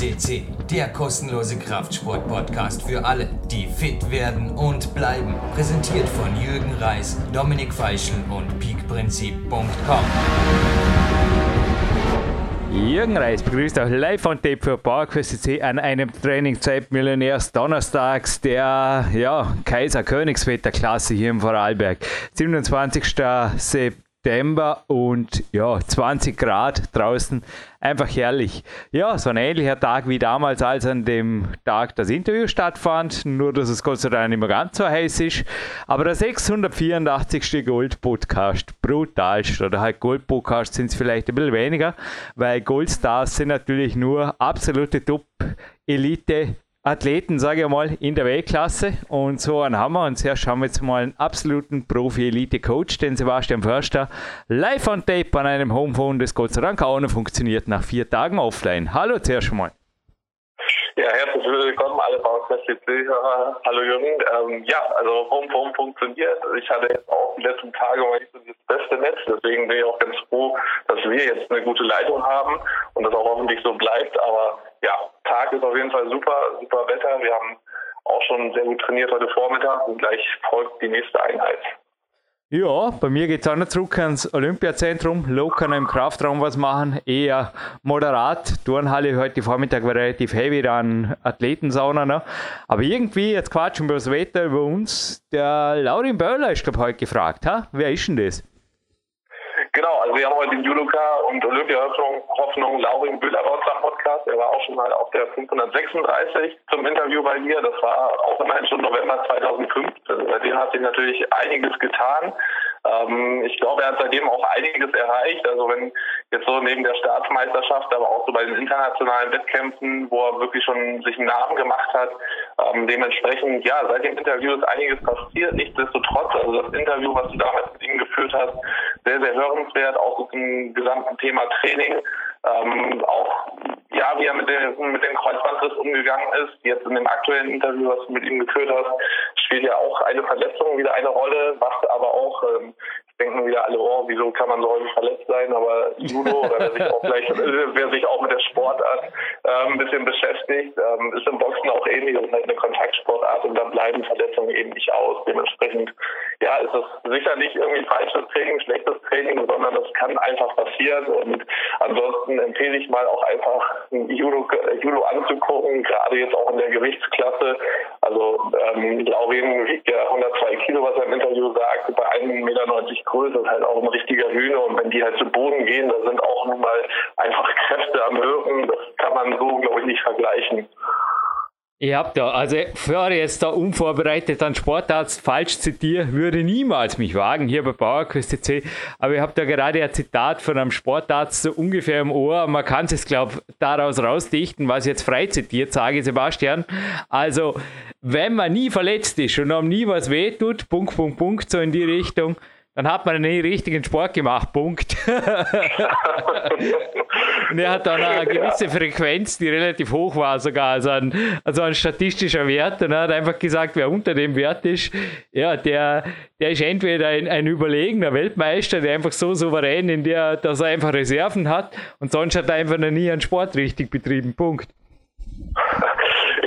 FCC, der kostenlose Kraftsport-Podcast für alle, die fit werden und bleiben. Präsentiert von Jürgen Reis, Dominik Feischl und peakprinzip.com. Jürgen Reis begrüßt auch live on tape für PowerQuest CC an einem Trainingszeit Millionärs Donnerstags der ja, Kaiser Königswetter Klasse hier im Vorarlberg. 27. September. September und ja, 20 Grad draußen. Einfach herrlich. Ja, so ein ähnlicher Tag wie damals, als an dem Tag das Interview stattfand. Nur, dass es Gott sei Dank nicht mehr ganz so heiß ist. Aber der 684. Gold-Podcast, brutalst. Oder halt Gold-Podcast sind es vielleicht ein bisschen weniger, weil Goldstars sind natürlich nur absolute Top-Elite Athleten, sage ich mal, in der Weltklasse. Und so einen haben wir. Und zuerst haben wir jetzt mal einen absoluten Profi-Elite-Coach, den Sebastian Förster, live on tape an einem Homephone, das Gott sei Dank auch noch funktioniert nach vier Tagen offline. Hallo zuerst mal. Ja, herzlich willkommen alle Bauquest-CC-Hörer. Hallo Jürgen. Ähm, ja, also Homephone funktioniert. Ich hatte jetzt auch die letzten Tage mal nicht so das beste Netz, deswegen bin ich auch ganz froh, dass wir jetzt eine gute Leitung haben und das auch hoffentlich so bleibt. Aber ja, Tag ist auf jeden Fall super, super Wetter. Wir haben auch schon sehr gut trainiert heute Vormittag und gleich folgt die nächste Einheit. Ja, bei mir geht es auch noch zurück ans Olympiazentrum. Locker im Kraftraum was machen, eher moderat. Turnhalle heute Vormittag war relativ heavy, dann Athletensauna. Ne? Aber irgendwie, jetzt quatschen wir über das Wetter, über uns. Der Laurin Böller ist, glaube heute gefragt. Ha? Wer ist denn das? Also wir haben heute den Judoka und Olympia-Hoffnung Hoffnung Laurin Bühler bei unserem Podcast. Er war auch schon mal auf der 536 zum Interview bei mir. Das war auch immerhin schon November 2015. Seitdem hat sich natürlich einiges getan. Ähm, ich glaube, er hat seitdem auch einiges erreicht. Also wenn jetzt so neben der Staatsmeisterschaft, aber auch so bei den internationalen Wettkämpfen, wo er wirklich schon sich einen Namen gemacht hat. Ähm, dementsprechend, ja, seit dem Interview ist einiges passiert. Nichtsdestotrotz, also das Interview, was du damals mit ihm geführt hast, sehr, sehr hörenswert, auch zum gesamten Thema Training. Ähm, auch ja, wie er mit dem, mit dem Kreuzbandriss umgegangen ist. Jetzt in dem aktuellen Interview, was du mit ihm geführt hast, spielt ja auch eine Verletzung wieder eine Rolle, was aber auch ähm, denken wieder alle, oh, wieso kann man so häufig verletzt sein, aber Judo oder wer sich auch gleich, wer sich auch mit der Sportart ähm, ein bisschen beschäftigt, ähm, ist im Boxen auch ähnlich und eine Kontaktsportart und da bleiben Verletzungen eben nicht aus. Dementsprechend, ja, ist es sicher nicht irgendwie falsches Training, schlechtes Training, sondern das kann einfach passieren und ansonsten empfehle ich mal auch einfach Judo, Judo anzugucken, gerade jetzt auch in der Gewichtsklasse. Also ähm, Laurin wiegt ja 102 Kilo, was er im Interview sagt, bei 1,90 Meter Größe ist halt auch ein richtiger Hühner und wenn die halt zu Boden gehen, da sind auch nun mal einfach Kräfte am Wirken. Das kann man so, glaube ich, nicht vergleichen. Ihr habt da, also ich jetzt da unvorbereitet an Sportarzt falsch zitiere, würde niemals mich wagen hier bei PowerQuest C. Aber ihr habt da gerade ein Zitat von einem Sportarzt so ungefähr im Ohr. Man kann es, glaube daraus rausdichten, was ich jetzt frei zitiert sage, Sebastian. Also, wenn man nie verletzt ist und einem nie was wehtut, Punkt, Punkt, Punkt, so in die Richtung, dann hat man einen richtigen Sport gemacht, Punkt. und er hat dann eine gewisse Frequenz, die relativ hoch war, sogar, also ein, also ein statistischer Wert. Und er hat einfach gesagt, wer unter dem Wert ist, ja, der, der ist entweder ein, ein überlegener Weltmeister, der einfach so souverän, in der, dass er einfach Reserven hat, und sonst hat er einfach noch nie einen Sport richtig betrieben, Punkt.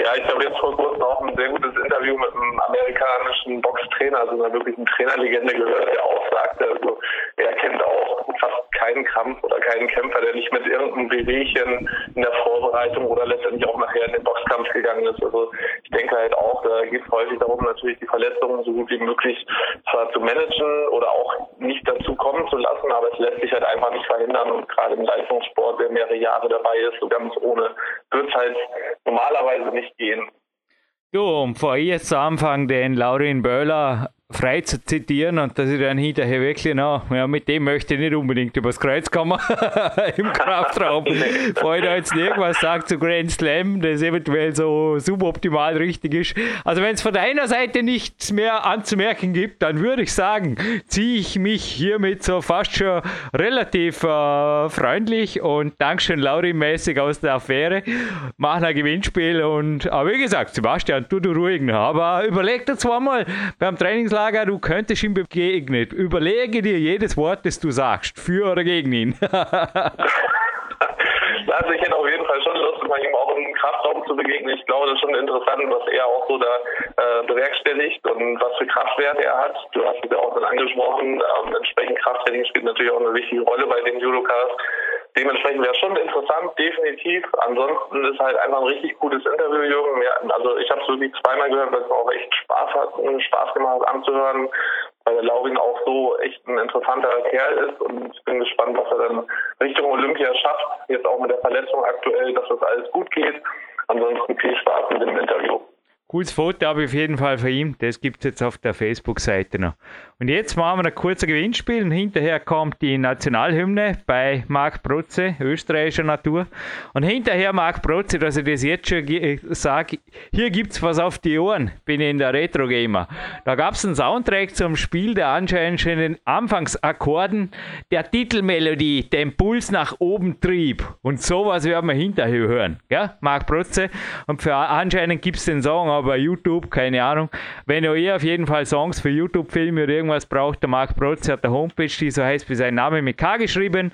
Ja, ich habe jetzt vor kurzem auch ein sehr gutes Interview mit einem amerikanischen Boxtrainer, also einer wirklichen Trainerlegende gehört, der auch sagte, also er kennt auch fast keinen Kampf oder keinen Kämpfer, der nicht mit irgendeinem Wehwehchen in der Vorbereitung oder letztendlich auch nachher in den Boxkampf gegangen ist. Also ich denke halt auch, da geht es häufig darum, natürlich die Verletzungen so gut wie möglich zwar zu managen oder auch nicht dazu kommen zu lassen, aber es lässt sich halt einfach nicht verhindern und gerade im Leistungssport, der mehrere Jahre dabei ist, so ganz ohne, wird es halt normalerweise nicht gehen. Du, um vor jetzt zu Anfang den Laurin Böhler frei zu zitieren und dass ich dann hinterher wirklich, na, ja, mit dem möchte ich nicht unbedingt übers Kreuz kommen im Kraftraum. Bevor ich da jetzt irgendwas sagt zu Grand Slam, das eventuell so suboptimal richtig ist. Also wenn es von deiner Seite nichts mehr anzumerken gibt, dann würde ich sagen, ziehe ich mich hiermit so fast schon relativ äh, freundlich und Dankeschön Lauri-mäßig aus der Affäre, machen ein Gewinnspiel und, aber wie gesagt, Sebastian, tu du ruhig, aber überleg dir zweimal beim Trainingslager Schlager, du könntest ihm begegnen. Überlege dir jedes Wort, das du sagst, für oder gegen ihn. Also ich hätte auf jeden Fall schon Lust, mal ihm auch im Kraftraum zu begegnen. Ich glaube, das ist schon interessant, was er auch so da äh, bewerkstelligt und was für Kraftwerte er hat. Du hast es ja auch dann angesprochen. Ähm, entsprechend Krafttraining spielt natürlich auch eine wichtige Rolle bei den Judokas. Dementsprechend wäre schon interessant, definitiv. Ansonsten ist halt einfach ein richtig gutes Interview, Jürgen. Also ich habe es wirklich zweimal gehört, weil es auch echt Spaß hat, Spaß gemacht hat anzuhören weil der Laurin auch so echt ein interessanter Kerl ist und ich bin gespannt, was er dann Richtung Olympia schafft. Jetzt auch mit der Verletzung aktuell, dass das alles gut geht. Ansonsten viel Spaß mit dem Interview. Cooles Foto habe ich auf jeden Fall von ihm. Das gibt es jetzt auf der Facebook-Seite noch. Und jetzt machen wir ein kurzes Gewinnspiel und hinterher kommt die Nationalhymne bei Marc Protze, österreichischer Natur. Und hinterher Marc Protze, dass ich das jetzt schon sage, hier gibt es was auf die Ohren, bin ich in der Retro-Gamer. Da gab es einen Soundtrack zum Spiel, der anscheinend schon in den Anfangsakkorden der Titelmelodie den Puls nach oben trieb. Und sowas werden wir hinterher hören. Ja, Marc Protze. Und für anscheinend gibt es den Song bei YouTube, keine Ahnung. Wenn ihr auf jeden Fall Songs für YouTube-Filme oder irgendwas braucht, der Marc Protz hat eine Homepage, die so heißt wie sein Name mit K geschrieben.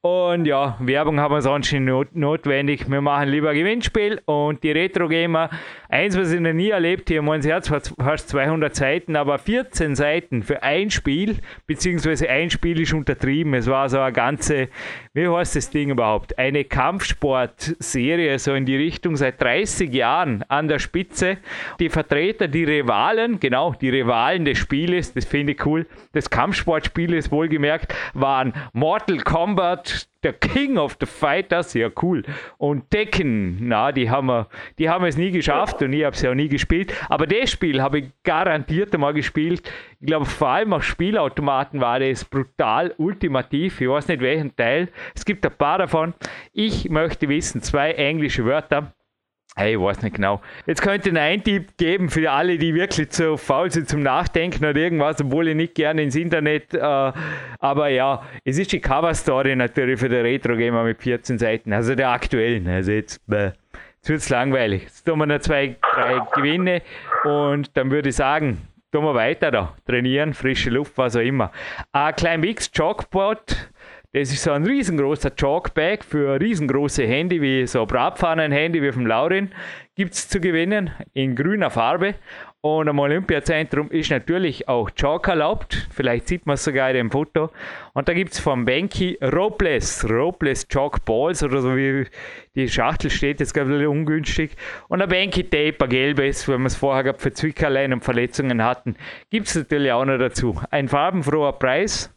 Und ja, Werbung haben wir sonst nicht not notwendig. Wir machen lieber Gewinnspiel und die Retro Gamer, eins, was ich noch nie erlebt habe, mein Herz hat fast 200 Seiten, aber 14 Seiten für ein Spiel, beziehungsweise ein Spiel ist untertrieben. Es war so eine ganze, wie heißt das Ding überhaupt? Eine Kampfsportserie, so in die Richtung seit 30 Jahren an der Spitze. Die Vertreter, die Rivalen, genau, die Rivalen des Spieles, das finde ich cool, des Kampfsportspieles wohlgemerkt, waren Mortal Kombat, der King of the Fighters, ja cool. Und Tekken, na, die haben, wir, die haben es nie geschafft und ich habe es ja auch nie gespielt. Aber das Spiel habe ich garantiert einmal gespielt. Ich glaube, vor allem auf Spielautomaten war das brutal ultimativ. Ich weiß nicht welchen Teil. Es gibt ein paar davon. Ich möchte wissen, zwei englische Wörter. Hey, ich weiß nicht genau. Jetzt könnte ich einen Tipp geben für alle, die wirklich zu faul sind zum Nachdenken oder irgendwas, obwohl ich nicht gerne ins Internet. Äh, aber ja, es ist die Cover-Story natürlich für den Retro-Gamer mit 14 Seiten, also der aktuellen. Also jetzt, äh, jetzt wird es langweilig. Jetzt tun wir noch zwei, drei Gewinne und dann würde ich sagen, tun wir weiter da. Trainieren, frische Luft, was auch immer. Ein klein Mix Chalkboard das ist so ein riesengroßer Chalkbag für riesengroße Handy, wie so Bratpfannen-Handy wie vom Laurin. Gibt es zu gewinnen in grüner Farbe. Und am Olympiazentrum ist natürlich auch Chalk erlaubt. Vielleicht sieht man es sogar in dem Foto. Und da gibt es vom Banky Ropeless, Ropeless Chalk Balls oder so wie die Schachtel steht, jetzt gerade ungünstig. Und ein Banky Tape, ein gelbes, wenn wir es vorher gehabt für Zwickerlein und Verletzungen hatten, gibt es natürlich auch noch dazu. Ein farbenfroher Preis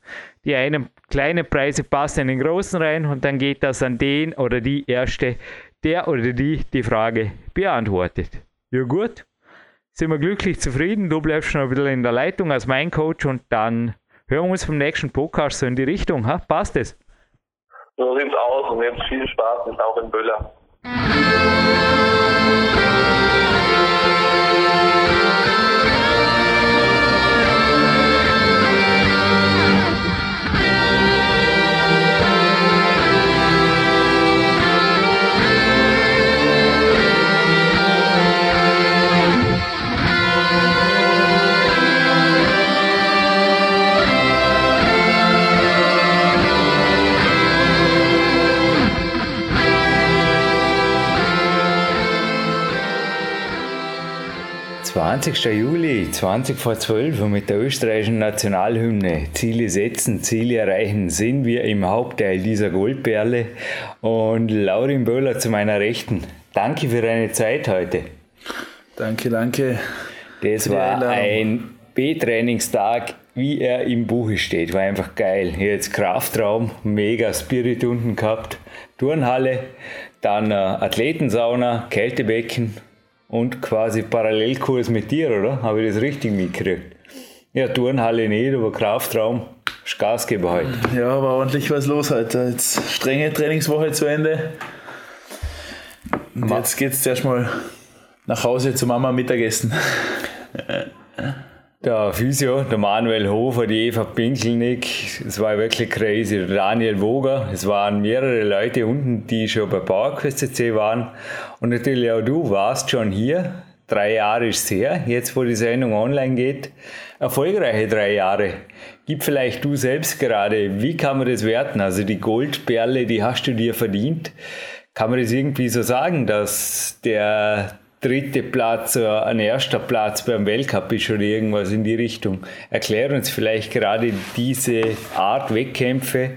die einen kleinen Preise passen in den großen rein und dann geht das an den oder die Erste, der oder die die Frage beantwortet. Ja gut, sind wir glücklich zufrieden. Du bleibst schon ein bisschen in der Leitung als mein Coach und dann hören wir uns vom nächsten Podcast so in die Richtung. Ha? Passt es? So sieht's aus und jetzt viel Spaß, ist auch in Böller. 20. Juli, 20 vor 12 und mit der österreichischen Nationalhymne Ziele setzen, Ziele erreichen, sind wir im Hauptteil dieser Goldperle. Und Laurin Böhler zu meiner Rechten. Danke für deine Zeit heute. Danke, danke. Das war ein B-Trainingstag, wie er im Buche steht. War einfach geil. Jetzt Kraftraum, mega Spirit unten gehabt, Turnhalle, dann äh, Athletensauna, Kältebecken und quasi Parallelkurs mit dir, oder? Habe ich das richtig mitgekriegt? Ja, Turnhalle nicht, aber Kraftraum, ist Gasgeber heute. Ja, war ordentlich was los heute. Jetzt strenge Trainingswoche zu Ende. Und jetzt geht es erstmal nach Hause zu Mama Mittagessen. Der Physio, der Manuel Hofer, die Eva Pinkelnick, es war wirklich crazy. Der Daniel Woger, es waren mehrere Leute unten, die schon bei PowerQuest CC waren. Und natürlich auch du warst schon hier. Drei Jahre ist her, jetzt wo die Sendung online geht. Erfolgreiche drei Jahre. Gib vielleicht du selbst gerade, wie kann man das werten? Also die Goldperle, die hast du dir verdient. Kann man das irgendwie so sagen, dass der dritte Platz oder ein erster Platz beim Weltcup ist oder irgendwas in die Richtung? Erklär uns vielleicht gerade diese Art Wettkämpfe,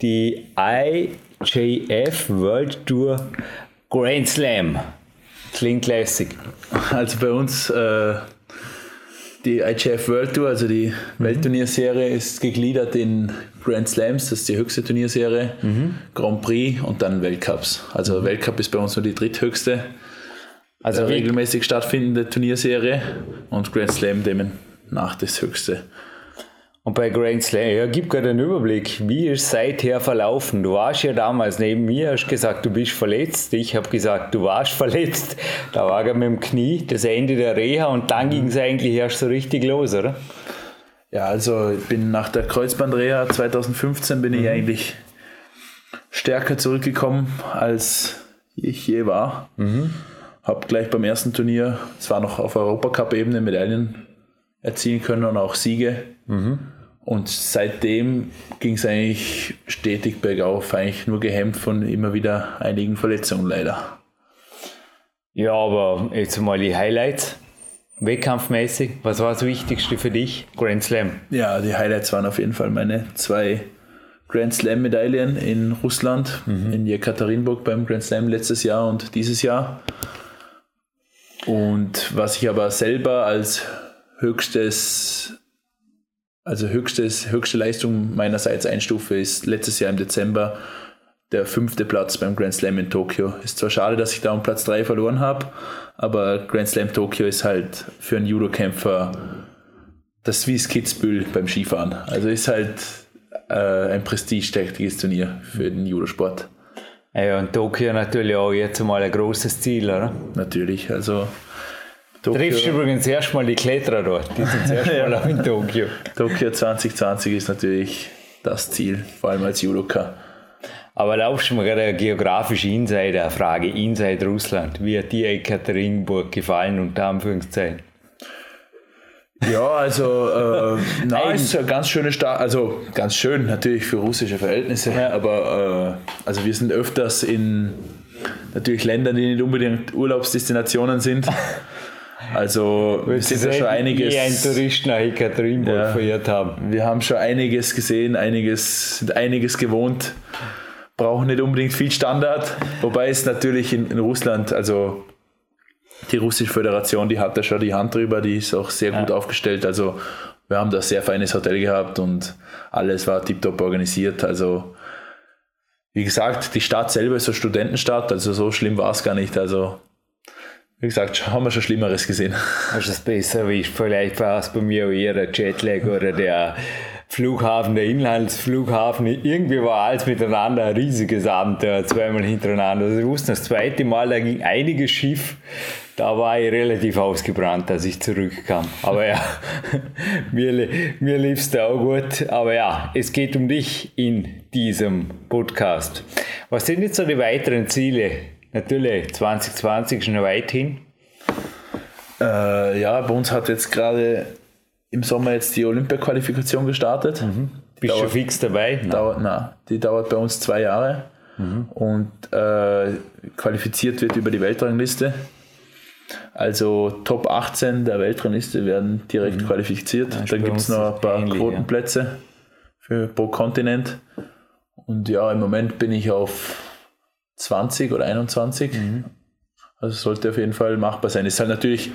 die IJF World Tour Grand Slam. Klingt lässig. Also bei uns äh, die IGF World Tour, also die mhm. Weltturnierserie, ist gegliedert in Grand Slams, das ist die höchste Turnierserie, mhm. Grand Prix und dann Weltcups. Also Weltcup ist bei uns nur die dritthöchste, also regelmäßig stattfindende Turnierserie und Grand Slam demnach das höchste. Und bei Grand Slam, ja, gib gerade einen Überblick, wie ist es seither verlaufen? Du warst ja damals neben mir, hast gesagt, du bist verletzt. Ich habe gesagt, du warst verletzt. Da war er mit dem Knie, das Ende der Reha und dann ging es eigentlich erst so richtig los, oder? Ja, also ich bin nach der Kreuzbandreha 2015 bin ich mhm. eigentlich stärker zurückgekommen, als ich je war. Mhm. Habe gleich beim ersten Turnier, zwar noch auf Europacup-Ebene, Medaillen erzielen können und auch Siege. Mhm. Und seitdem ging es eigentlich stetig bergauf, eigentlich nur gehemmt von immer wieder einigen Verletzungen leider. Ja, aber jetzt mal die Highlights. Wettkampfmäßig, was war das Wichtigste für dich? Grand Slam. Ja, die Highlights waren auf jeden Fall meine zwei Grand Slam Medaillen in Russland, mhm. in Jekaterinburg beim Grand Slam letztes Jahr und dieses Jahr. Und was ich aber selber als höchstes, also höchstes, höchste Leistung meinerseits einstufe, ist letztes Jahr im Dezember der fünfte Platz beim Grand Slam in Tokio. Ist zwar schade, dass ich da um Platz 3 verloren habe, aber Grand Slam Tokio ist halt für einen Judokämpfer das Swiss Kitzbühel beim Skifahren. Also ist halt äh, ein prestigeträchtiges Turnier für den Judosport. Ja, und Tokio natürlich auch jetzt mal ein großes Ziel, oder? Natürlich, also Tokio. Triffst übrigens erstmal die Kletterer dort, die sind zuerst mal auch in Tokio. Tokio 2020 ist natürlich das Ziel, vor allem als Judoka. Aber laufst du mir gerade eine geografische Insider-Frage, Inside Russland. Wie hat dir Ekaterinburg gefallen, unter Anführungszeichen? Ja, also äh, na, ist eine ganz schöne Stadt, also ganz schön natürlich für russische Verhältnisse, ja. aber äh, also wir sind öfters in natürlich Ländern, die nicht unbedingt Urlaubsdestinationen sind. Also wir sind ja schon einiges. ein Tourist nach Ekaterinburg ja, verirrt haben. Wir haben schon einiges gesehen, einiges, sind einiges gewohnt, brauchen nicht unbedingt viel Standard, wobei es natürlich in, in Russland, also die russische Föderation, die hat da schon die Hand drüber, die ist auch sehr gut aufgestellt. Also wir haben da ein sehr feines Hotel gehabt und alles war tiptop organisiert. Also wie gesagt, die Stadt selber ist eine Studentenstadt, also so schlimm war es gar nicht. Also wie gesagt, haben wir schon Schlimmeres gesehen. Hast du es besser erwischt? Vielleicht war es bei mir eher der Jetlag oder der Flughafen, der Inlandsflughafen. Irgendwie war alles miteinander ein riesiges Abenteuer, zweimal hintereinander. Also ich wusste, das zweite Mal, da ging einiges schief. Da war ich relativ ausgebrannt, als ich zurückkam. Aber ja, mir, mir lief es da auch gut. Aber ja, es geht um dich in diesem Podcast. Was sind jetzt so die weiteren Ziele Natürlich, 2020 ist noch weit hin. Äh, ja, bei uns hat jetzt gerade im Sommer jetzt die Olympia-Qualifikation gestartet. Mhm. Bist du fix dabei? Nein. Dauert, nein, die dauert bei uns zwei Jahre mhm. und äh, qualifiziert wird über die Weltrangliste. Also Top 18 der Weltrangliste werden direkt mhm. qualifiziert. Ja, Dann gibt es noch ein paar ähnlich, Quotenplätze ja. für pro Kontinent. Und ja, im Moment bin ich auf 20 oder 21. Mhm. Also sollte auf jeden Fall machbar sein. Ist halt natürlich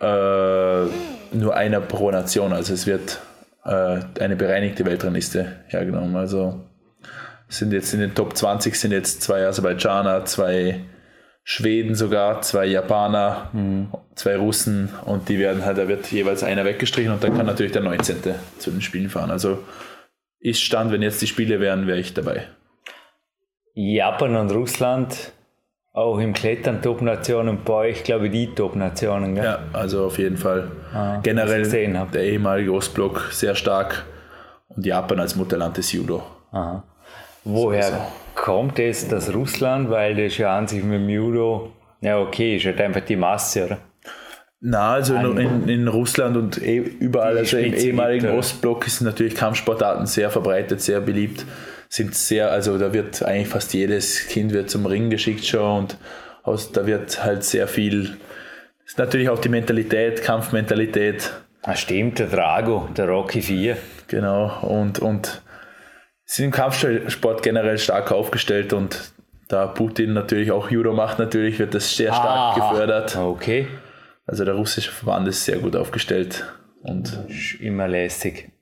äh, nur einer pro Nation. Also es wird äh, eine bereinigte Weltrangliste hergenommen. Also sind jetzt in den Top 20 sind jetzt zwei Aserbaidschaner, zwei Schweden sogar, zwei Japaner, mhm. zwei Russen und die werden halt, da wird jeweils einer weggestrichen und dann kann natürlich der 19. zu den Spielen fahren. Also ist Stand, wenn jetzt die Spiele wären, wäre ich dabei. Japan und Russland auch im Klettern Top-Nationen bei euch, glaube ich, die Top-Nationen. Ja, also auf jeden Fall. Ah, Generell der ehemalige Ostblock sehr stark und Japan als Mutterland des Judo. Aha. Woher so. kommt es, dass Russland, weil das ja an sich mit dem Judo, ja okay, ist halt einfach die Masse, oder? Na, also in, in, Russland und eh überall, also im ehemaligen Ostblock, sind natürlich Kampfsportarten sehr verbreitet, sehr beliebt sind sehr, also da wird eigentlich fast jedes Kind wird zum Ring geschickt schon und aus, da wird halt sehr viel, ist natürlich auch die Mentalität, Kampfmentalität. Ah, stimmt, der Drago, der Rocky 4. Genau, und, und sind im Kampfsport generell stark aufgestellt und da Putin natürlich auch Judo macht, natürlich wird das sehr stark ah, gefördert. Okay. Also der russische Verband ist sehr gut aufgestellt und immer lästig.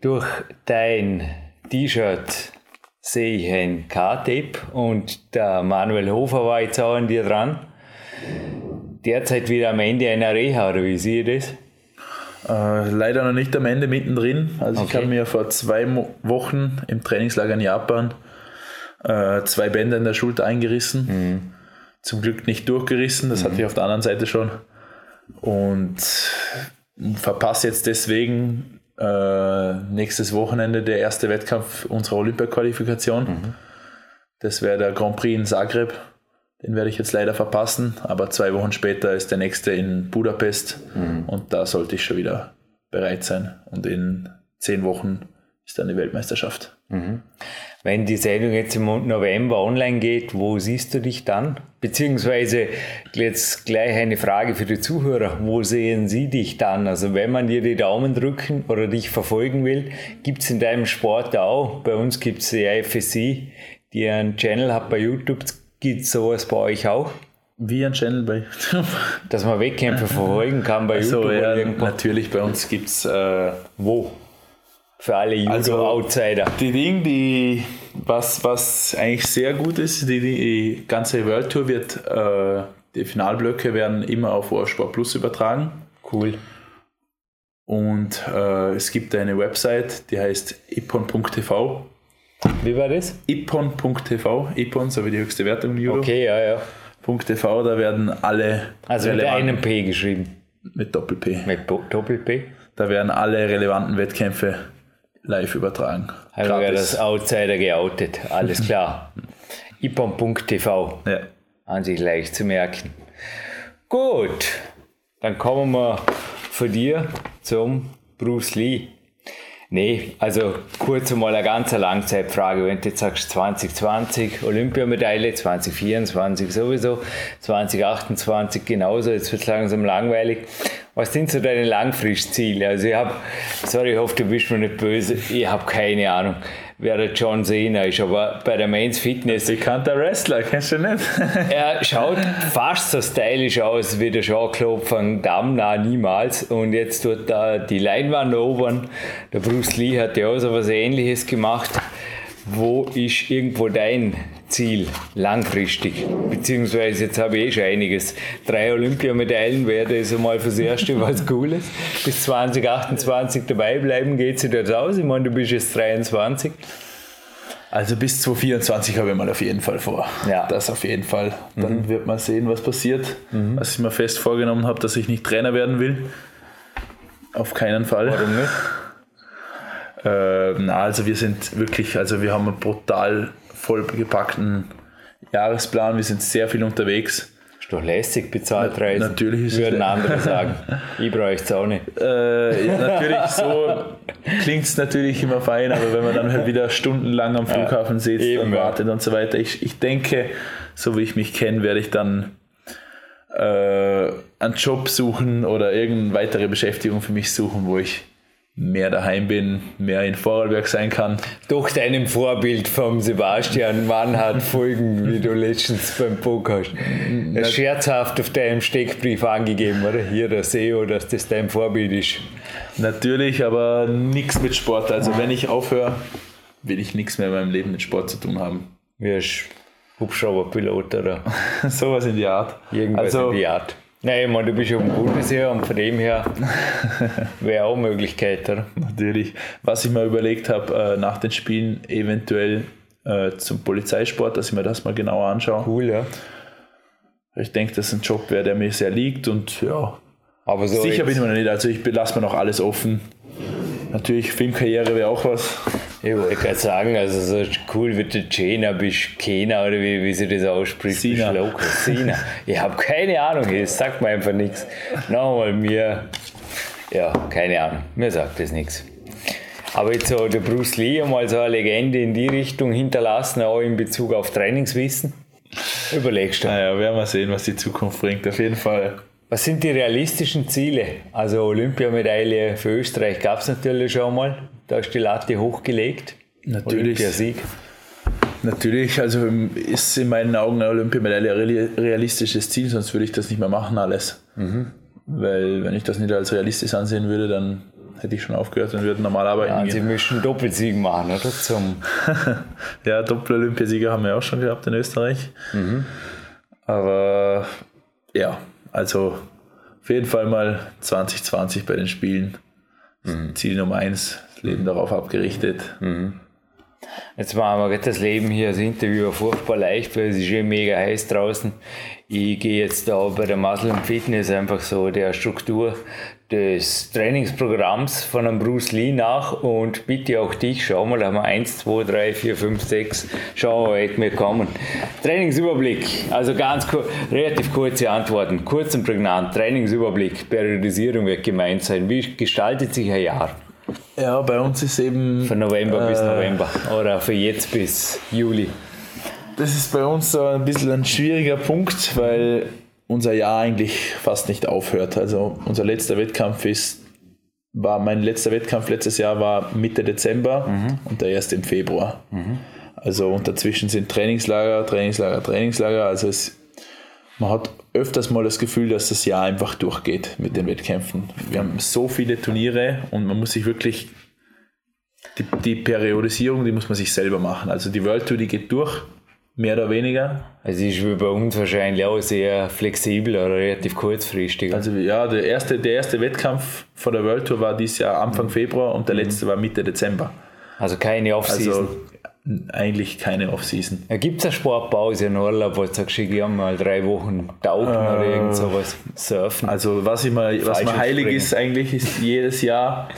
Durch dein T-Shirt sehe ich ein K-Tape und der Manuel Hofer war jetzt auch an dir dran. Derzeit wieder am Ende einer Reha, oder wie sehe ich das? Äh, leider noch nicht am Ende mittendrin. Also okay. ich habe mir vor zwei Wochen im Trainingslager in Japan äh, zwei Bänder in der Schulter eingerissen. Mhm. Zum Glück nicht durchgerissen, das mhm. hatte ich auf der anderen Seite schon. Und verpasse jetzt deswegen äh, nächstes Wochenende der erste Wettkampf unserer Olympia-Qualifikation. Mhm. Das wäre der Grand Prix in Zagreb. Den werde ich jetzt leider verpassen, aber zwei Wochen später ist der nächste in Budapest mhm. und da sollte ich schon wieder bereit sein. Und in zehn Wochen ist dann die Weltmeisterschaft. Mhm. Wenn die Sendung jetzt im November online geht, wo siehst du dich dann? Beziehungsweise jetzt gleich eine Frage für die Zuhörer. Wo sehen sie dich dann? Also wenn man dir die Daumen drücken oder dich verfolgen will, gibt es in deinem Sport auch. Bei uns gibt es die IFSC, die einen Channel hat bei YouTube. Gibt es sowas bei euch auch? Wie ein Channel bei YouTube. Dass man Wettkämpfe verfolgen kann bei YouTube. So, ja, natürlich, bei uns gibt es äh, wo? Für alle Judo-Outsider. Also, die Dinge, die, was, was eigentlich sehr gut ist, die, die ganze World Tour wird, äh, die Finalblöcke werden immer auf Sport Plus übertragen. Cool. Und äh, es gibt eine Website, die heißt ippon.tv. Wie war das? ippon.tv, ippon, so wie die höchste Wertung im Judo. Okay, ja, ja. .tv, da werden alle. Also mit einem P geschrieben. Mit Doppel-P. Mit Doppel-P. Da werden alle relevanten Wettkämpfe live übertragen. Haben wir das Outsider geoutet, alles klar. ippon.tv. Ja. An sich leicht zu merken. Gut, dann kommen wir von dir zum Bruce Lee. Nee, also kurz einmal eine ganz Langzeitfrage. Wenn du jetzt sagst 2020 Olympiamedaille, 2024 sowieso, 2028 genauso, jetzt wird es langsam langweilig. Was sind so deine Langfristziele? Also ich habe, sorry, ich hoffe, du bist mir nicht böse, ich habe keine Ahnung, wer der John Cena ist, aber bei der Men's Fitness... Bekannter Wrestler, kennst du nicht? er schaut fast so stylisch aus wie der Jean-Claude Van Damme, niemals. Und jetzt tut er die Leinwand erobern. Der Bruce Lee hat ja auch so was ähnliches gemacht. Wo ist irgendwo dein Ziel langfristig? Beziehungsweise jetzt habe ich eh schon einiges. Drei Olympiamedaillen wäre das einmal fürs Erste was Cooles. Bis 2028 dabei bleiben geht sich das aus. Ich meine, du bist jetzt 23. Also bis 2024 habe ich mal auf jeden Fall vor. Ja. Das auf jeden Fall. Dann mhm. wird man sehen, was passiert. Mhm. Was ich mir fest vorgenommen habe, dass ich nicht Trainer werden will. Auf keinen Fall. Warum nicht? Äh, na, also wir sind wirklich, also wir haben einen brutal vollgepackten Jahresplan, wir sind sehr viel unterwegs. Ist doch lässig bezahlt reisen. Natürlich ist Würden andere sagen. ich brauche es auch nicht. Äh, natürlich, so klingt es natürlich immer fein, aber wenn man dann halt wieder stundenlang am Flughafen ja, sitzt eben, und wartet ja. und so weiter, ich, ich denke, so wie ich mich kenne, werde ich dann äh, einen Job suchen oder irgendeine weitere Beschäftigung für mich suchen, wo ich mehr daheim bin, mehr in Vorarlberg sein kann. Doch deinem Vorbild vom Sebastian Mannhardt folgen, wie du letztens beim Poker hast. Scherzhaft auf deinem Steckbrief angegeben, oder? Hier der SEO, dass das dein Vorbild ist. Natürlich, aber nichts mit Sport. Also wenn ich aufhöre, will ich nichts mehr in meinem Leben mit Sport zu tun haben. Wirst Hubschrauberpilot oder? Sowas in die Art. Irgendwas also, in die Art. Nein, ich meine, du bist ja am Bundesheer und von dem her wäre auch eine Möglichkeit, oder? Natürlich. Was ich mir überlegt habe, äh, nach den Spielen eventuell äh, zum Polizeisport, dass ich mir das mal genauer anschaue. Cool, ja. Ich denke, das ist ein Job wäre, der mir sehr liegt und ja. Aber so sicher bin ich mir noch nicht. Also ich lasse mir noch alles offen. Natürlich, Filmkarriere wäre auch was. Ich wollte gerade sagen, also so cool wie der Jena bist Kena oder wie, wie sie das ausspricht. Sina. Sina. Ich habe keine Ahnung, das sagt mir einfach nichts. Nochmal, mir, ja, keine Ahnung, mir sagt das nichts. Aber jetzt so der Bruce Lee mal so eine Legende in die Richtung hinterlassen, auch in Bezug auf Trainingswissen. Überlegst du? Naja, werden wir sehen, was die Zukunft bringt. Auf jeden Fall. Was sind die realistischen Ziele? Also Olympiamedaille für Österreich gab es natürlich schon mal. Da ist die Latte hochgelegt. Natürlich. Olympiasieg. Natürlich, also ist in meinen Augen eine Olympiamedaille ein realistisches Ziel, sonst würde ich das nicht mehr machen alles. Mhm. Weil wenn ich das nicht als realistisch ansehen würde, dann hätte ich schon aufgehört und würde normal arbeiten. Ja, Sie müssen Doppelsieg machen, oder? Zum ja, Doppel-Olympiasieger haben wir auch schon gehabt in Österreich. Mhm. Aber ja, also auf jeden Fall mal 2020 bei den Spielen. Mhm. Ziel Nummer eins, Leben darauf abgerichtet. Mhm. Jetzt machen wir das Leben hier, das Interview furchtbar leicht, weil es ist eh mega heiß draußen. Ich gehe jetzt da bei der Muscle Fitness einfach so der Struktur des Trainingsprogramms von einem Bruce Lee nach und bitte auch dich, schau mal, haben wir 1, 2, 3, 4, 5, 6, schau, mal, weit wir kommen. Trainingsüberblick, also ganz kur relativ kurze Antworten, kurz und prägnant. Trainingsüberblick, Periodisierung wird gemeint sein. Wie gestaltet sich ein Jahr? Ja, bei uns ist eben. Von November äh, bis November oder von jetzt bis Juli. Das ist bei uns so ein bisschen ein schwieriger Punkt, weil unser Jahr eigentlich fast nicht aufhört. Also unser letzter Wettkampf ist, war mein letzter Wettkampf letztes Jahr war Mitte Dezember mhm. und der erst im Februar. Mhm. Also und dazwischen sind Trainingslager, Trainingslager, Trainingslager. Also es, man hat öfters mal das Gefühl, dass das Jahr einfach durchgeht mit den Wettkämpfen. Wir haben so viele Turniere und man muss sich wirklich die, die Periodisierung, die muss man sich selber machen. Also die World Tour, die geht durch Mehr oder weniger? Es ist wie bei uns wahrscheinlich auch sehr flexibel oder relativ kurzfristig. Also ja, der erste, der erste Wettkampf von der World Tour war dieses Jahr Anfang Februar und der letzte war Mitte Dezember. Also keine Off-Season? Also eigentlich keine Off-Season. Ja, Gibt es eine Sportpause in Urlaub, wo du sagst, ich gehe mal drei Wochen tauchen äh, oder irgend sowas, surfen? Also was, immer, was mir heilig springen. ist eigentlich, ist jedes Jahr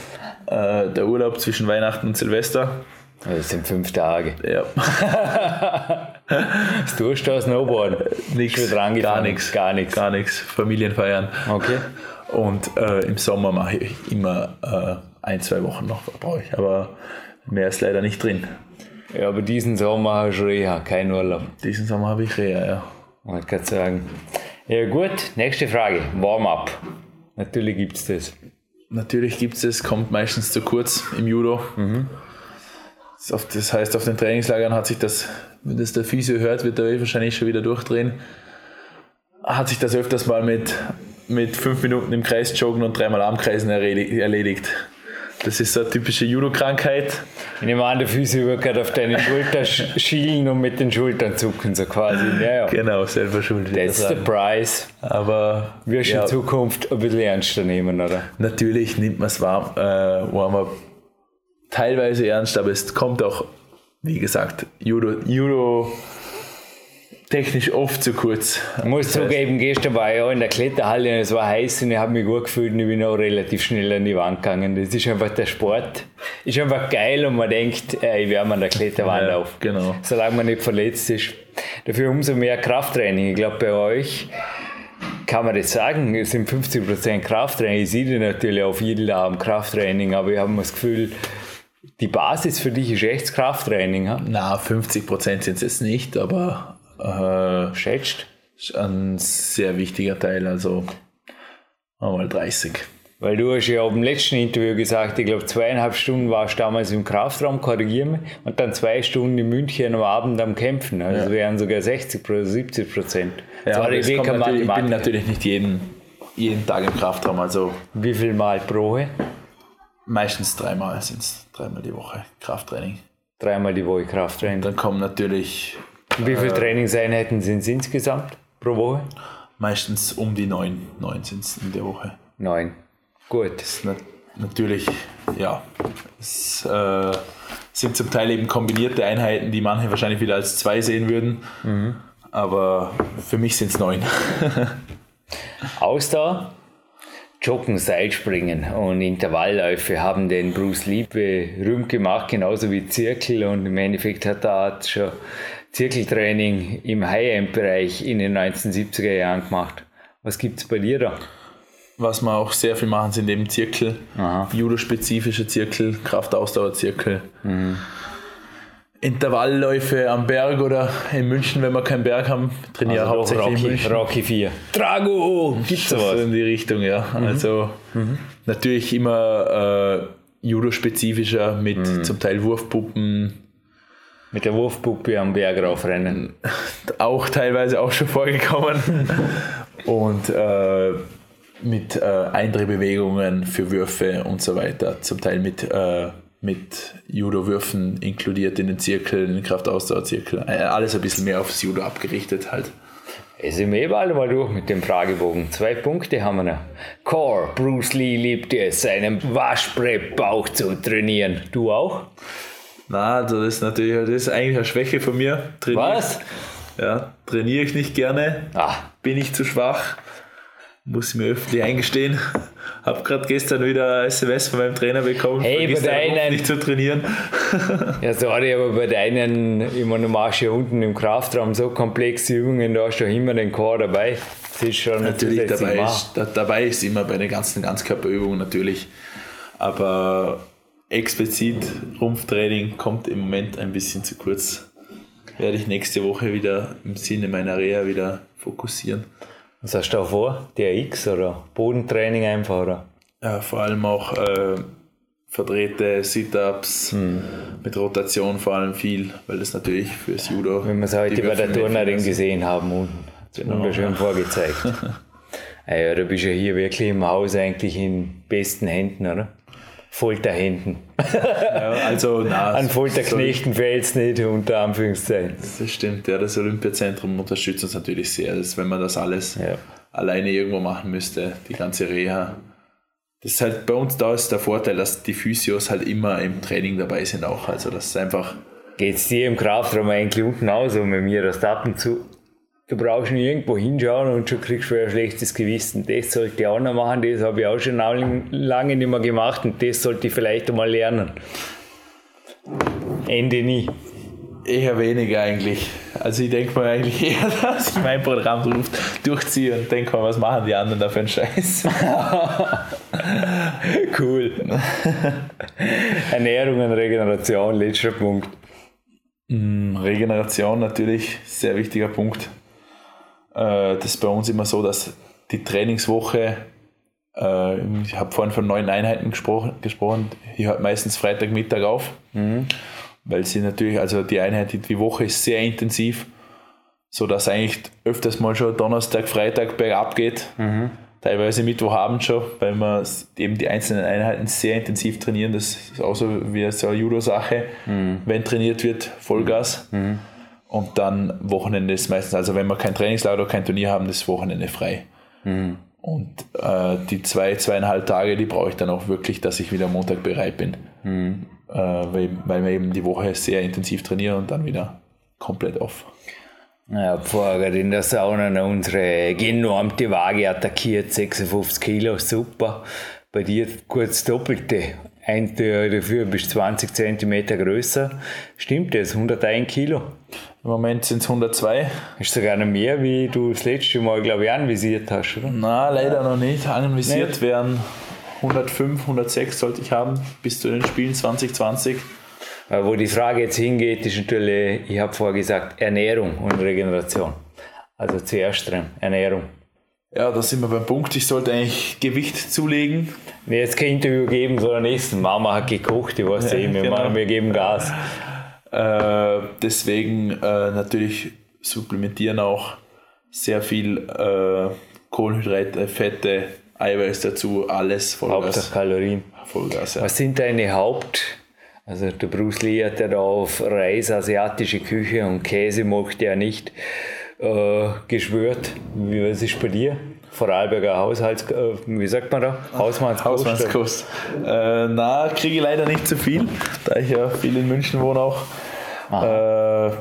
äh, der Urlaub zwischen Weihnachten und Silvester. Das sind fünf Tage. Ja. Was tust du da Snowboard? Nichts. Gar nichts. Gar nichts. Gar nichts. Familienfeiern. Okay. Und äh, im Sommer mache ich immer äh, ein, zwei Wochen noch, brauche ich. Aber mehr ist leider nicht drin. Ja, aber diesen Sommer hast du Reha, kein Urlaub. Diesen Sommer habe ich Reha, ja. Wollte gerade sagen. Ja gut, nächste Frage. Warm-up. Natürlich gibt es das. Natürlich gibt es das, kommt meistens zu kurz im Judo. Mhm. Das heißt, auf den Trainingslagern hat sich das, wenn das der Physio hört, wird er wahrscheinlich schon wieder durchdrehen. Hat sich das öfters mal mit, mit fünf Minuten im Kreis joggen und dreimal Armkreisen erledigt. Das ist so eine typische Judo-Krankheit. Ich nehme an, der Physio wird gerade auf deine Schulter schielen und mit den Schultern zucken, so quasi. Ja, ja. Genau, selber schuld. That's the price. Aber. Wirst du ja, in Zukunft ein bisschen ernster nehmen, oder? Natürlich nimmt man es warm, äh, warm teilweise ernst, aber es kommt auch, wie gesagt, Judo, Judo technisch oft zu kurz. Ich muss zugeben, gestern war ich auch in der Kletterhalle und es war heiß und ich habe mich gut gefühlt und ich bin auch relativ schnell an die Wand gegangen. Das ist einfach der Sport. Ist einfach geil und man denkt, äh, ich wärme an der Kletterwand ja, auf. Genau. Solange man nicht verletzt ist. Dafür umso mehr Krafttraining. Ich glaube, bei euch kann man das sagen, es sind 50% Krafttraining. Ich sehe natürlich auf jeden Abend Krafttraining, aber ich habe das Gefühl, die Basis für dich ist echt Krafttraining, ha? Na, 50% sind es jetzt nicht, aber äh, schätzt? Ein sehr wichtiger Teil, also einmal 30. Weil du hast ja im letzten Interview gesagt, ich glaube zweieinhalb Stunden warst du damals im Kraftraum, korrigiere mich, und dann zwei Stunden in München am Abend am Kämpfen. Also ja. wären sogar 60 oder 70 Prozent. Ja, ich bin natürlich nicht jeden, jeden Tag im Kraftraum. Also Wie viel Mal pro Woche? Meistens dreimal sind es, dreimal die Woche Krafttraining. Dreimal die Woche Krafttraining. Dann kommen natürlich. Wie viele äh, Trainingseinheiten sind es insgesamt pro Woche? Meistens um die neun, neun sind es in der Woche. Neun. Gut. Das ist na natürlich, ja, es äh, sind zum Teil eben kombinierte Einheiten, die manche wahrscheinlich wieder als zwei sehen würden. Mhm. Aber für mich sind es neun. Ausdauer? Joggen, Seilspringen und Intervallläufe haben den Bruce Lee berühmt gemacht, genauso wie Zirkel. Und im Endeffekt hat er schon Zirkeltraining im High-End-Bereich in den 1970er Jahren gemacht. Was gibt es bei dir da? was wir auch sehr viel machen, sind eben Zirkel, Judo-spezifische Zirkel, Kraftausdauerzirkel. Mhm. Intervallläufe am Berg oder in München, wenn wir keinen Berg haben, trainiere Also hauptsächlich in Rocky, München. Rocky 4. Drago! Gibt's So sowas? in die Richtung, ja. Also natürlich immer äh, Judo-spezifischer mit zum Teil Wurfpuppen, Mit der Wurfpuppe am Berg raufrennen. auch teilweise auch schon vorgekommen. und äh, mit äh, Eindrehbewegungen für Würfe und so weiter. Zum Teil mit, äh, mit Judo-Würfen inkludiert in den Zirkel, in den Kraftausdauerzirkel. Äh, Alles ein bisschen mehr aufs Judo abgerichtet halt. Es sind wir alle mal durch mit dem Fragebogen. Zwei Punkte haben wir noch. Core, Bruce Lee liebt es, seinen Waschbrettbauch zu trainieren. Du auch? Na, also das ist natürlich das ist eigentlich eine Schwäche von mir. Trainier- Was? Ja, trainiere ich nicht gerne. Ah, bin ich zu schwach. Muss ich mir öffentlich eingestehen. Hab gerade gestern wieder ein SMS von meinem Trainer bekommen. Hey, bei deinen nicht zu trainieren. ja sorry, aber bei deinen, ich meine, du machst ja unten im Kraftraum so komplexe Übungen, da hast du immer den Core dabei. Das ist schon Natürlich, dabei ist, da, dabei ist immer bei den ganzen Ganzkörperübungen natürlich. Aber explizit Rumpftraining kommt im Moment ein bisschen zu kurz. Werde ich nächste Woche wieder im Sinne meiner Reha wieder fokussieren. Was hast du da vor? DRX oder Bodentraining einfach? Oder? Ja, vor allem auch äh, verdrehte Sit-Ups mit Rotation vor allem viel, weil das natürlich fürs Judo. Wenn wir es heute bei der Turnerin gesehen haben, unten. Genau. Wunderschön vorgezeigt. Ah ja, du bist ja hier wirklich im Haus eigentlich in besten Händen, oder? Folterhänden. Ja, also, na, An Folterknechten fällt es nicht, unter Anführungszeichen. Das stimmt, ja, das Olympiazentrum unterstützt uns natürlich sehr. Das, wenn man das alles Ja. alleine irgendwo machen müsste, die ganze Reha. Das ist halt bei uns da ist der Vorteil, dass die Physios halt immer im Training dabei sind auch. Also das ist einfach, Geht's dir im Kraftraum eigentlich unten aus, und mit mir das und zu? Du brauchst nicht irgendwo hinschauen und schon kriegst du ein schlechtes Gewissen. Das sollte ich auch noch machen, das habe ich auch schon lang- lange nicht mehr gemacht und das sollte ich vielleicht einmal lernen. Ende nie. eher weniger eigentlich. Also ich denke mir eigentlich eher, dass ich mein Programm durch- durchziehe und denke mal, was machen die anderen da für einen Scheiß. Cool. Ernährung und Regeneration, letzter Punkt. Regeneration natürlich, sehr wichtiger Punkt. Äh, Das ist bei uns immer so, dass die Trainingswoche, äh, ich habe vorhin von neun Einheiten gesprochen, gesprochen die hört meistens Freitagmittag auf, weil sie natürlich, also die Einheit, die- die Woche ist sehr intensiv, sodass eigentlich öfters mal schon Donnerstag, Freitag bergab geht, teilweise Mittwochabend schon, weil wir eben die einzelnen Einheiten sehr intensiv trainieren. Das ist auch so wie so eine Judo-Sache. Wenn trainiert wird, Vollgas. Und dann Wochenende ist meistens, also wenn wir kein Trainingslager oder kein Turnier haben, ist Wochenende frei. Und äh, die zwei, zweieinhalb Tage, die brauche ich dann auch wirklich, dass ich wieder Montag bereit bin. Äh, weil, weil wir eben die Woche sehr intensiv trainieren und dann wieder komplett off. Ja, vorher in der Sauna noch unsere genormte Waage attackiert, 56 Kilo, super. Bei dir kurz doppelte. Ein dafür bist du 20 cm größer. Stimmt das? 101 Kilo? Im Moment sind es 102. Ist sogar noch mehr, wie du das letzte Mal, glaube ich, anvisiert hast, oder? Na, leider noch nicht. Anvisiert Nicht? wären 105, 106 sollte ich haben bis zu den Spielen 2020. Aber wo die Frage jetzt hingeht, ist natürlich, ich habe vorher gesagt, Ernährung und Regeneration. Also zuerst dran, Ernährung. Ja, da sind wir beim Punkt. Ich sollte eigentlich Gewicht zulegen. Nee, jetzt kein Interview geben, sondern nächsten. Mama hat gekocht, ich weiß Ja, eh, wir, genau. machen, wir geben Gas. Äh, deswegen äh, natürlich supplementieren auch sehr viel äh, Kohlenhydrate, Fette, Eiweiß dazu, alles Hauptsache Vollgas. Kalorien. Vollgas ja. Was sind deine Haupt... Also der Bruce Lee hat ja da auf Reis, asiatische Küche und Käse mochte er nicht äh, geschwört. Wie, was ist bei dir? Vorarlberger Haushalts... Äh, wie sagt man da? Hausmannskost? Hausmannskost. Äh, na, kriege ich leider nicht so viel, da ich ja viel in München wohne auch. Äh,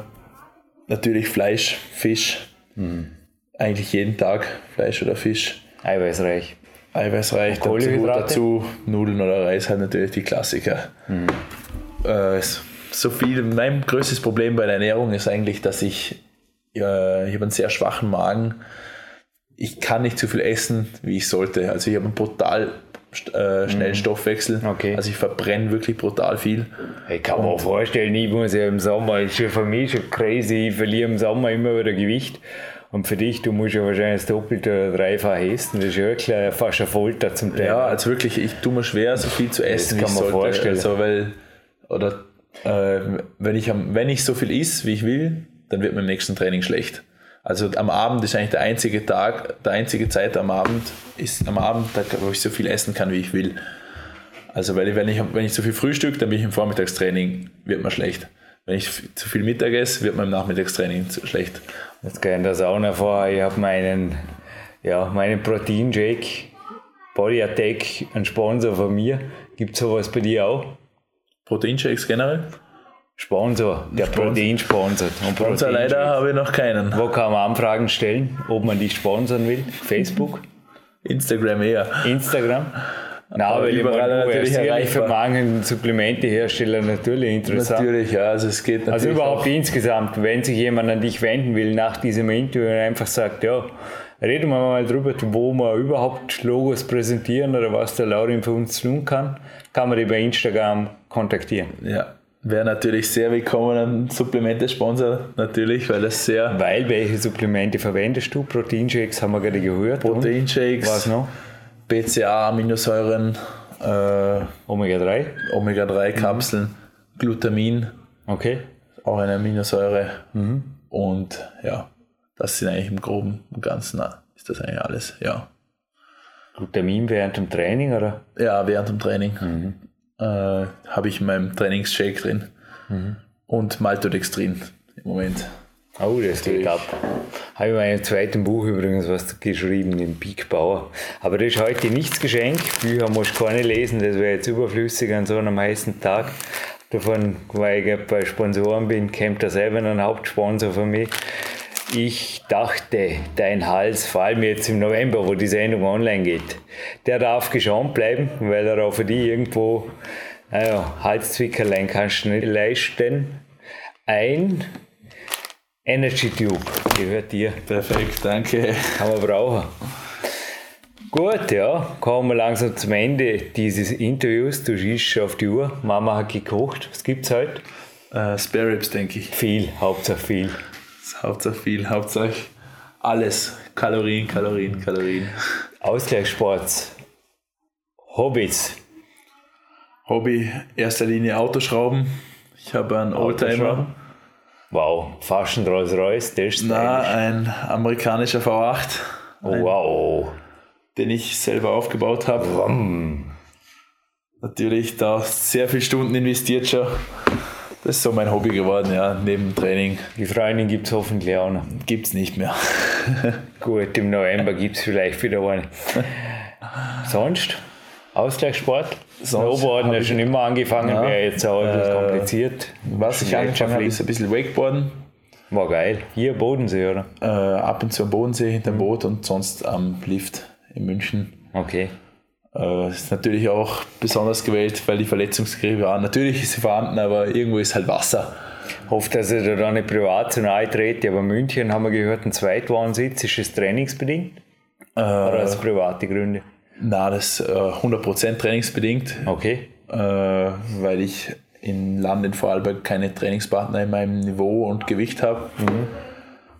natürlich Fleisch, Fisch. Mhm. Eigentlich jeden Tag Fleisch oder Fisch. Eiweißreich. Eiweißreich, dazu, dazu Nudeln oder Reis halt natürlich die Klassiker. Mhm. Äh, so viel, mein größtes Problem bei der Ernährung ist eigentlich, dass ich, ich habe einen sehr schwachen Magen. ich kann nicht so viel essen, wie ich sollte. Also ich habe einen brutal äh, schnellen Stoffwechsel. Okay. Also ich verbrenne wirklich brutal viel. Ich kann mir auch vorstellen, ich muss ja im Sommer, ist ja für mich schon crazy, ich verliere im Sommer immer wieder Gewicht. Und für dich, du musst ja wahrscheinlich das Doppelte oder Dreifach essen. Das ist ja wirklich fast eine Folter zum Teil. Ja, also wirklich, ich tue mir schwer, so viel zu essen, kann wie ich man vorstellen. Also, weil, oder äh, wenn, ich wenn ich so viel isst, wie ich will, dann wird mir im nächsten Training schlecht. Also am Abend ist eigentlich der einzige Tag, der einzige Zeit am Abend ist am Abend, da, wo ich so viel essen kann, wie ich will. Also weil ich, wenn, ich, wenn ich zu viel Frühstück, dann bin ich im Vormittagstraining, wird mir schlecht. Wenn ich zu viel Mittag esse, wird mir im Nachmittagstraining zu- schlecht. Jetzt kann ich das auch noch vor. Ich habe meinen, ja, meinen Protein-Shake, Body Attack, ein Sponsor von mir. Gibt es sowas bei dir auch? Proteinshakes generell? Sponsor, der Sponsor. Protein sponsert. Und Sponsor leider habe ich noch keinen. Wo kann man Anfragen stellen, ob man die sponsern will? Facebook, Instagram eher. Instagram? Na, Aber weil ich überall natürlich sicherlich für erreichbar. manchen Supplementehersteller natürlich interessant. Natürlich, ja, also es geht natürlich Also überhaupt auch. insgesamt, wenn sich jemand an dich wenden will nach diesem Interview und einfach sagt, ja, reden wir mal drüber, wo wir überhaupt Logos präsentieren oder was der Laurin für uns tun kann, kann man die bei Instagram kontaktieren. Ja, wäre natürlich sehr willkommen, ein Supplemente-Sponsor, natürlich, weil das sehr Weil, welche Supplemente verwendest du? Proteinshakes haben wir gerade gehört. Proteinshakes, Was noch? BCA, Aminosäuren, äh, Omega-3? Omega-3-Kapseln, Glutamin, Okay. auch eine Aminosäure. Und ja, das sind eigentlich im Groben und Ganzen, ist das eigentlich alles, ja. Glutamin während dem Training, oder? Ja, während dem Training äh, habe ich in meinem Trainingsshake drin. Und Maltodextrin im Moment. Oh, das geht ab. Habe ich in meinem zweiten Buch übrigens was geschrieben, den Peak Bauer. Aber das ist heute nichts Geschenk. Bücher musst du keine lesen, das wäre jetzt überflüssig an so einem heißen Tag. Davon, weil ich bei Sponsoren bin, kommt da selber ein Hauptsponsor von mir. Ich dachte, dein Hals, vor allem jetzt im November, wo die Sendung online geht, der darf geschont bleiben, weil er auch für die irgendwo, naja, Halszwickerlein kannst du nicht leisten. Ein Energy Tube gehört dir. Perfekt, danke. Kann man brauchen. Gut, ja, kommen wir langsam zum Ende dieses Interviews. Du schießt auf die Uhr. Mama hat gekocht. Was gibt's heute? Äh, Spare Ribs, denke ich. Viel, Hauptsache viel. Ist Hauptsache viel, Hauptsache alles. Kalorien, Kalorien, Kalorien. Ausgleichssport. Hobbys. Hobby, erster Linie Autoschrauben. Ich habe einen Oldtimer. Wow, fast ein Rolls Royce, der ist Na, ein amerikanischer V8, Oh, wow. den ich selber aufgebaut habe. Natürlich da sehr viele Stunden investiert schon. Das ist so mein Hobby geworden, ja. Neben Training Die Freundin gibt's hoffentlich auch noch. gibt es nicht mehr. Gut, im November gibt's vielleicht wieder eine. Sonst? Ausgleichssport? Snowboarden ich- schon immer angefangen, Ja. wäre jetzt auch etwas Äh, kompliziert. Was ich angefangen habe, ist ein bisschen Wakeboarden. War geil. Hier Bodensee, oder? Äh, ab und zu am Bodensee hinterm Boot und sonst am Lift in München. Okay. Äh, ist natürlich auch besonders gewählt, weil die Verletzungsgeräte waren. Natürlich ist sie vorhanden, aber irgendwo ist halt Wasser. Hoffe, dass ich da nicht privat zu nahe trete, aber München haben wir gehört, ein Zweitwohnsitz. Ist es trainingsbedingt? Oder aus private Gründe? Na, das ist äh, 100% trainingsbedingt, Okay. äh, weil ich in Land in Vorarlberg keine Trainingspartner in meinem Niveau und Gewicht habe.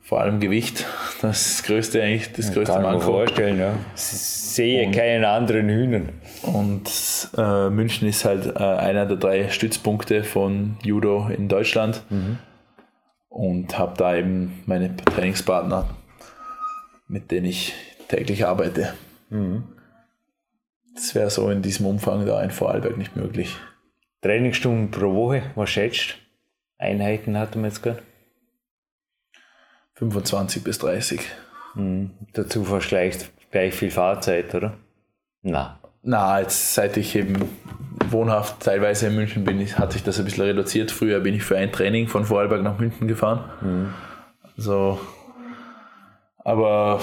Vor allem Gewicht, das ist das größte eigentlich, das größte Kann ich mir Manko. vorstellen, ja. S- Sehe keinen anderen Hühnern. Und äh, München ist halt äh, einer der drei Stützpunkte von Judo in Deutschland. Und habe da eben meine Trainingspartner, mit denen ich täglich arbeite. Das wäre so in diesem Umfang da in Vorarlberg nicht möglich. Trainingsstunden pro Woche, was schätzt? Einheiten hatten wir jetzt gerade. 25 bis 30. Dazu fast gleich, viel Fahrzeit, oder? Na. Na, jetzt seit ich eben wohnhaft teilweise in München bin, hat sich das ein bisschen reduziert. Früher bin ich für ein Training von Vorarlberg nach München gefahren. So, aber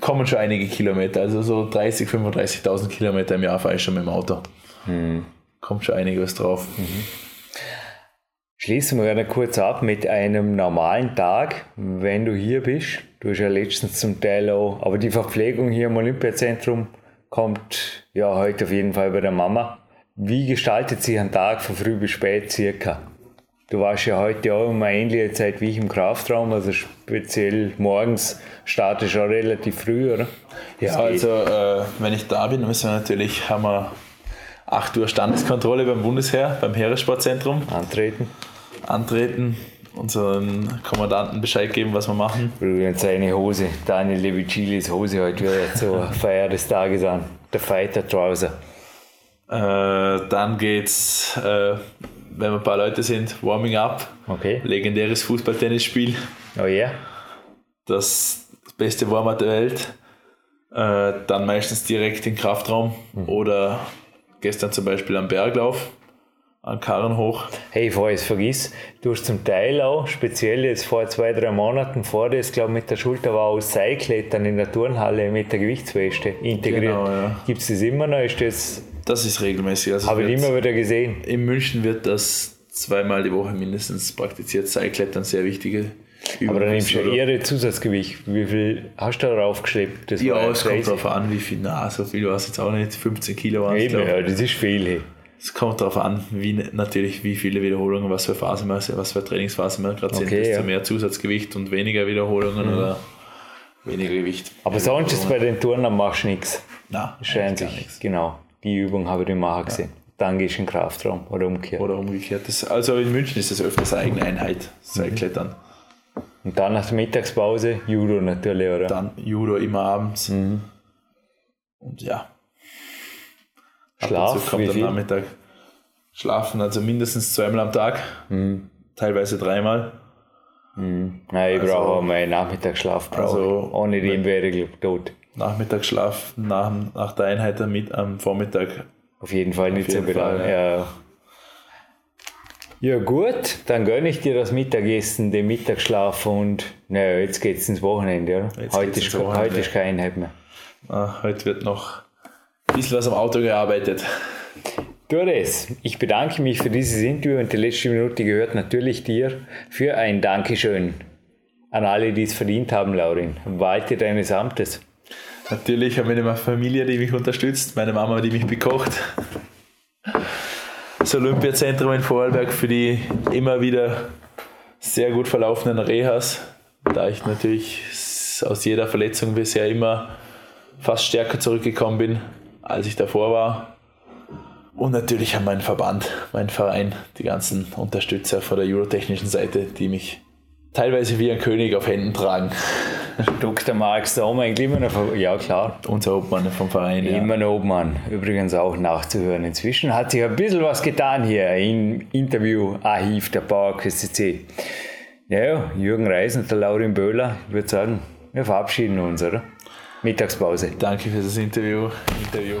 kommen schon einige Kilometer, also so 30, 35.000 Kilometer im Jahr fahre ich schon mit dem Auto. Kommt schon einiges drauf. Schließen wir gerne kurz ab mit einem normalen Tag, wenn du hier bist. Du hast ja letztens zum Teil auch, aber die Verpflegung hier im Olympiazentrum kommt ja heute auf jeden Fall bei der Mama. Wie gestaltet sich ein Tag von früh bis spät circa? Du warst ja heute auch um eine ähnliche Zeit wie ich im Kraftraum, also speziell morgens startest du auch relativ früh, oder? Ja, also äh, wenn ich da bin, müssen wir natürlich, haben wir 8 Uhr Standeskontrolle beim Bundesheer, beim Heeressportzentrum. Antreten. Antreten, unseren Kommandanten Bescheid geben, was wir machen. Übrigens seine Hose, Daniel Levicilis Hose heute wieder zur Feier des Tages an. Der Fighter Trouser. Äh, dann geht's, äh, wenn wir ein paar Leute sind, Warming Up. Okay. Legendäres Fußball-Tennisspiel. Oh ja? Das beste Warm-up der Welt. Äh, dann meistens direkt in den Kraftraum oder gestern zum Beispiel am Berglauf, an Karren hoch. Hey, ich es vergiss, du hast zum Teil auch, speziell jetzt vor zwei, drei Monaten vor das, glaube mit der Schulter war aus Seilklettern in der Turnhalle mit der Gewichtsweste integriert. Genau, ja. Gibt es das immer noch? Ist das, Das ist regelmäßig. Also habe ich immer wieder gesehen. in München wird das zweimal die Woche mindestens praktiziert. Seilklettern, sehr wichtige Übung. Aber dann nimmst du ja eher Zusatzgewicht. Wie viel hast du da draufgeschleppt? Das Ja, es kommt darauf an, wie viel. Na, so viel war es jetzt auch nicht. 15 Kilo waren es, Eben, ja, das ist viel. Hey. Es kommt darauf an, wie natürlich wie viele Wiederholungen, was für Phase man, was für Trainingsphase man gerade sind. Okay, Desto ja. Mhm. mehr Zusatzgewicht und weniger Wiederholungen oder weniger Gewicht. Aber sonst ist bei den Turnern machst du nichts. Sich. nichts. Genau. Die Übung habe ich immer gesehen. Dann gehst du in den Kraftraum oder umgekehrt. Oder umgekehrt. Das, also in München ist das öfters eine eigene Einheit, Seilklettern. Und dann nach der Mittagspause Judo natürlich, oder? Dann Judo immer abends. Mhm. Und ja, Schlaf, kommt am? Nachmittag Schlafen, also mindestens zweimal am Tag, Mhm. teilweise dreimal. Nein, ich Also- brauche auch meinen Nachmittagsschlaf. Brauche Also-. Ohne den wäre ich tot. Nachmittagsschlaf nach, nach der Einheit am, Mit- am Vormittag. Auf jeden Fall nicht so belangen. Fall, Ja. ja gut, dann gönne ich dir das Mittagessen, den Mittagsschlaf und naja, jetzt geht es ins Wochenende, oder? Jetzt Heute geht's ist, ins Wochenende. heute ist keine Einheit mehr. Ah, heute wird noch ein bisschen was am Auto gearbeitet. Das. Ich bedanke mich für dieses Interview und die letzte Minute gehört natürlich dir für ein Dankeschön an alle, die es verdient haben, Laurin. Walte deines Amtes. Natürlich habe ich eine Familie, die mich unterstützt, meine Mama, die mich bekocht. Das Olympiazentrum in Vorarlberg für die immer wieder sehr gut verlaufenden Rehas, da ich natürlich aus jeder Verletzung bisher immer fast stärker zurückgekommen bin, als ich davor war. Und natürlich an meinen Verband, meinen Verein, die ganzen Unterstützer von der eurotechnischen Seite, die mich teilweise wie ein König auf Händen tragen. Dr. Mark Sommer, eigentlich immer noch, ja klar, Unser Obmann vom Verein. Ja. immer noch Obmann. Übrigens auch nachzuhören. Inzwischen hat sich ein bisschen was getan hier im Interview-Archiv der PowerQuest CC. Ja, ja, Jürgen Reis und der Laurin Böhler, ich würde sagen, wir verabschieden uns, oder? Mittagspause. Danke für das Interview. Interview.